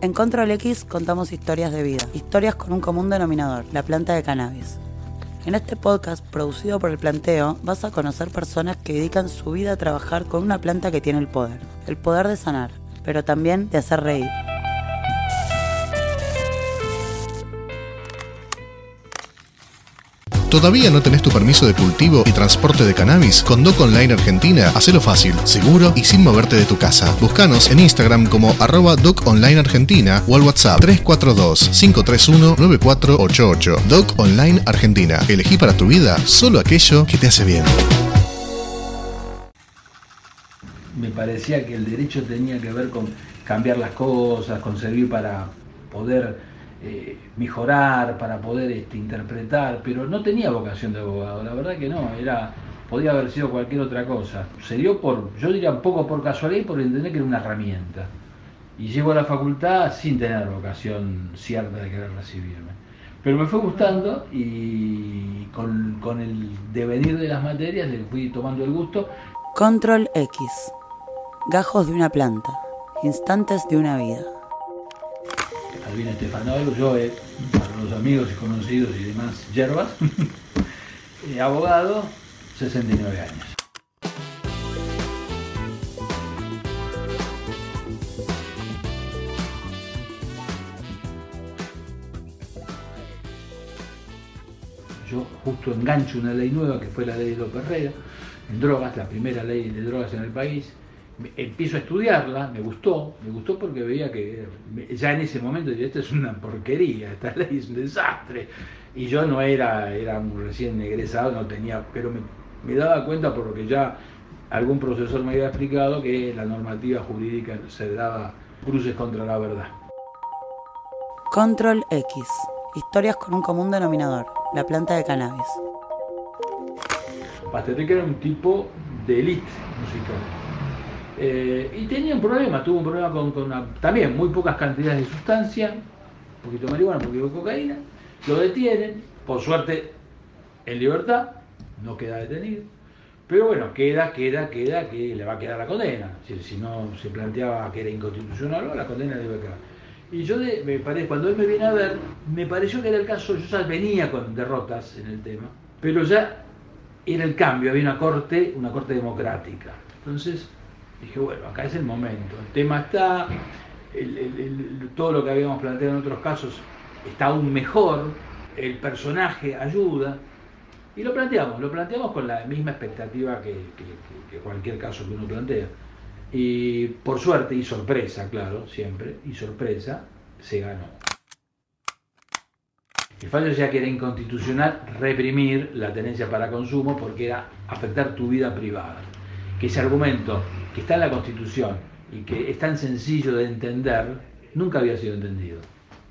En Control X contamos historias de vida, historias con un común denominador, la planta de cannabis. En este podcast, producido por el planteo, vas a conocer personas que dedican su vida a trabajar con una planta que tiene el poder, el poder de sanar, pero también de hacer reír. ¿Todavía no tenés tu permiso de cultivo y transporte de cannabis? Con Doc Online Argentina, hacelo fácil, seguro y sin moverte de tu casa. Búscanos en Instagram como arroba Doc Online Argentina o al WhatsApp 342-531-9488. Doc Online Argentina. Elegí para tu vida solo aquello que te hace bien. Me parecía que el derecho tenía que ver con cambiar las cosas, con servir para poder eh, mejorar, para poder este, interpretar, pero no tenía vocación de abogado, la verdad que no, era podía haber sido cualquier otra cosa. Se por, yo diría un poco por casualidad y por entender que era una herramienta. Y llego a la facultad sin tener vocación cierta de querer recibirme. Pero me fue gustando y con, con el devenir de las materias le fui tomando el gusto. Control X. Gajos de una planta. Instantes de una vida. Albina Estefanoro, yo eh, para los amigos y conocidos y demás yerbas, eh, abogado, 69 años. Yo justo engancho una ley nueva que fue la ley de López Herrera, en drogas, la primera ley de drogas en el país, empiezo a estudiarla, me gustó, me gustó porque veía que ya en ese momento dije, esto es una porquería, esta ley es un desastre. Y yo no era, era recién egresado, no tenía, pero me, me daba cuenta por lo que ya algún profesor me había explicado que la normativa jurídica se daba cruces contra la verdad. Control X. Historias con un común denominador, la planta de cannabis. Pasteteca era un tipo de élite musical. Eh, y tenía un problema, tuvo un problema con, con también muy pocas cantidades de sustancia, un poquito de marihuana, un poquito de cocaína, lo detienen, por suerte en libertad, no queda detenido, pero bueno, queda, queda, queda, que le va a quedar la condena, si, no se planteaba que era inconstitucional, la condena le iba a quedar. Y yo, me pare- cuando él me viene a ver, me pareció que era el caso, yo ya venía con derrotas en el tema, pero ya era el cambio, había una corte, una corte democrática. Entonces dije, bueno, acá es el momento, el tema está, todo lo que habíamos planteado en otros casos está aún mejor, el personaje ayuda, y lo planteamos, lo planteamos con la misma expectativa que, cualquier caso que uno plantea. Y por suerte y sorpresa, claro, siempre, y sorpresa, se ganó. El fallo decía que era inconstitucional reprimir la tenencia para consumo porque era afectar tu vida privada. Que ese argumento que está en la Constitución y que es tan sencillo de entender, nunca había sido entendido.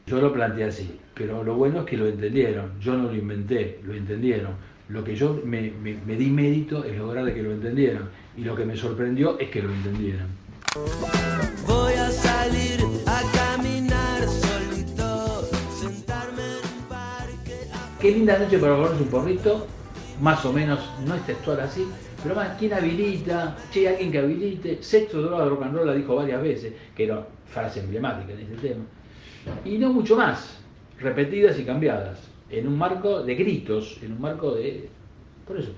Yo lo planteé así, pero lo bueno es que lo entendieron. Yo no lo inventé, lo entendieron. Lo que yo me, me- me di mérito es lograr de que lo entendieran. Y lo que me sorprendió es que lo entendieran. Voy a salir a caminar solito, sentarme en un parque. a- Qué linda noche para ponerse un porrito, más o menos, no es textual así, pero más, ¿quién habilita? Che, alguien que habilite. Sexo, droga, rock la dijo varias veces, que era frase emblemática en este tema. Y no mucho más, repetidas y cambiadas, en un marco de gritos, en un marco de... Por eso.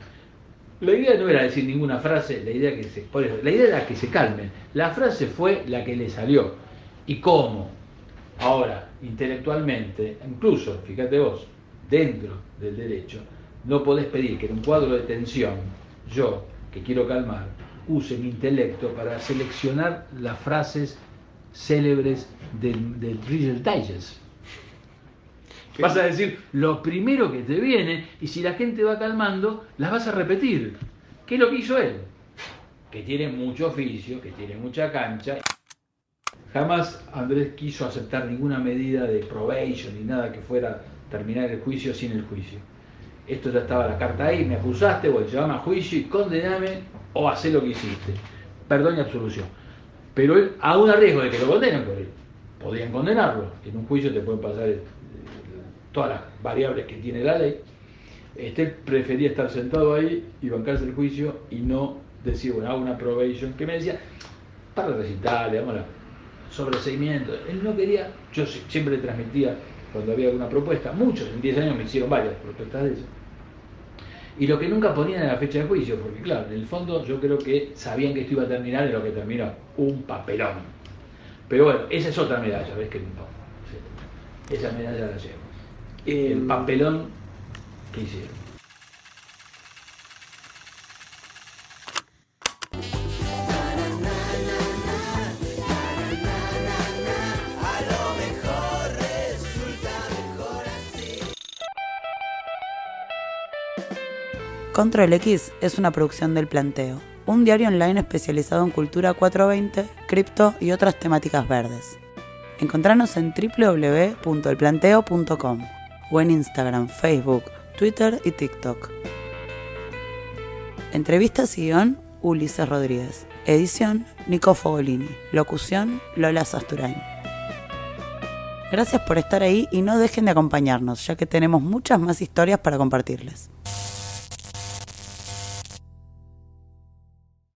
La idea no era decir ninguna frase, la idea, que se, la idea era que se calmen. La frase fue la que le salió. ¿Y cómo? Ahora, intelectualmente, incluso, fíjate vos, dentro del derecho, no podés pedir que en un cuadro de tensión, yo, que quiero calmar, use mi intelecto para seleccionar las frases célebres del, del Reader's Digest. Vas a decir lo primero que te viene y si la gente va calmando, las vas a repetir. ¿Qué es lo que hizo él? Que tiene mucho oficio, que tiene mucha cancha. Jamás Andrés quiso aceptar ninguna medida de probation ni nada que fuera terminar el juicio sin el juicio. Esto ya estaba la carta ahí, me acusaste, bueno, llevame a juicio y condename o hacé lo que hiciste. Perdón y absolución. Pero él, aún a riesgo de que lo condenen por él, podían condenarlo. En un juicio te pueden pasar eh, todas las variables que tiene la ley. Este prefería estar sentado ahí y bancarse el juicio y no decir, bueno, hago una probation, que me decía, para recitarle, vámonos. sobreseimiento. Él no quería, yo si- siempre transmitía cuando había alguna propuesta, muchos, en 10 años me hicieron varias propuestas de eso. Y lo que nunca ponían era la fecha de juicio, porque claro, en el fondo yo creo que sabían que esto iba a terminar en lo que terminó, un papelón. Pero bueno, esa es otra medalla, ¿ves que no. Esa medalla la llevo. Eh, El papelón que hicieron. Control X es una producción del Planteo, un diario online especializado en cultura 420, cripto y otras temáticas verdes. Encontranos en www.elplanteo.com o en Instagram, Facebook, Twitter y TikTok. Entrevistas y guion, Ulises Rodríguez. Edición, Nico Fogolini. Locución, Lola Sasturain. Gracias por estar ahí y no dejen de acompañarnos, ya que tenemos muchas más historias para compartirles.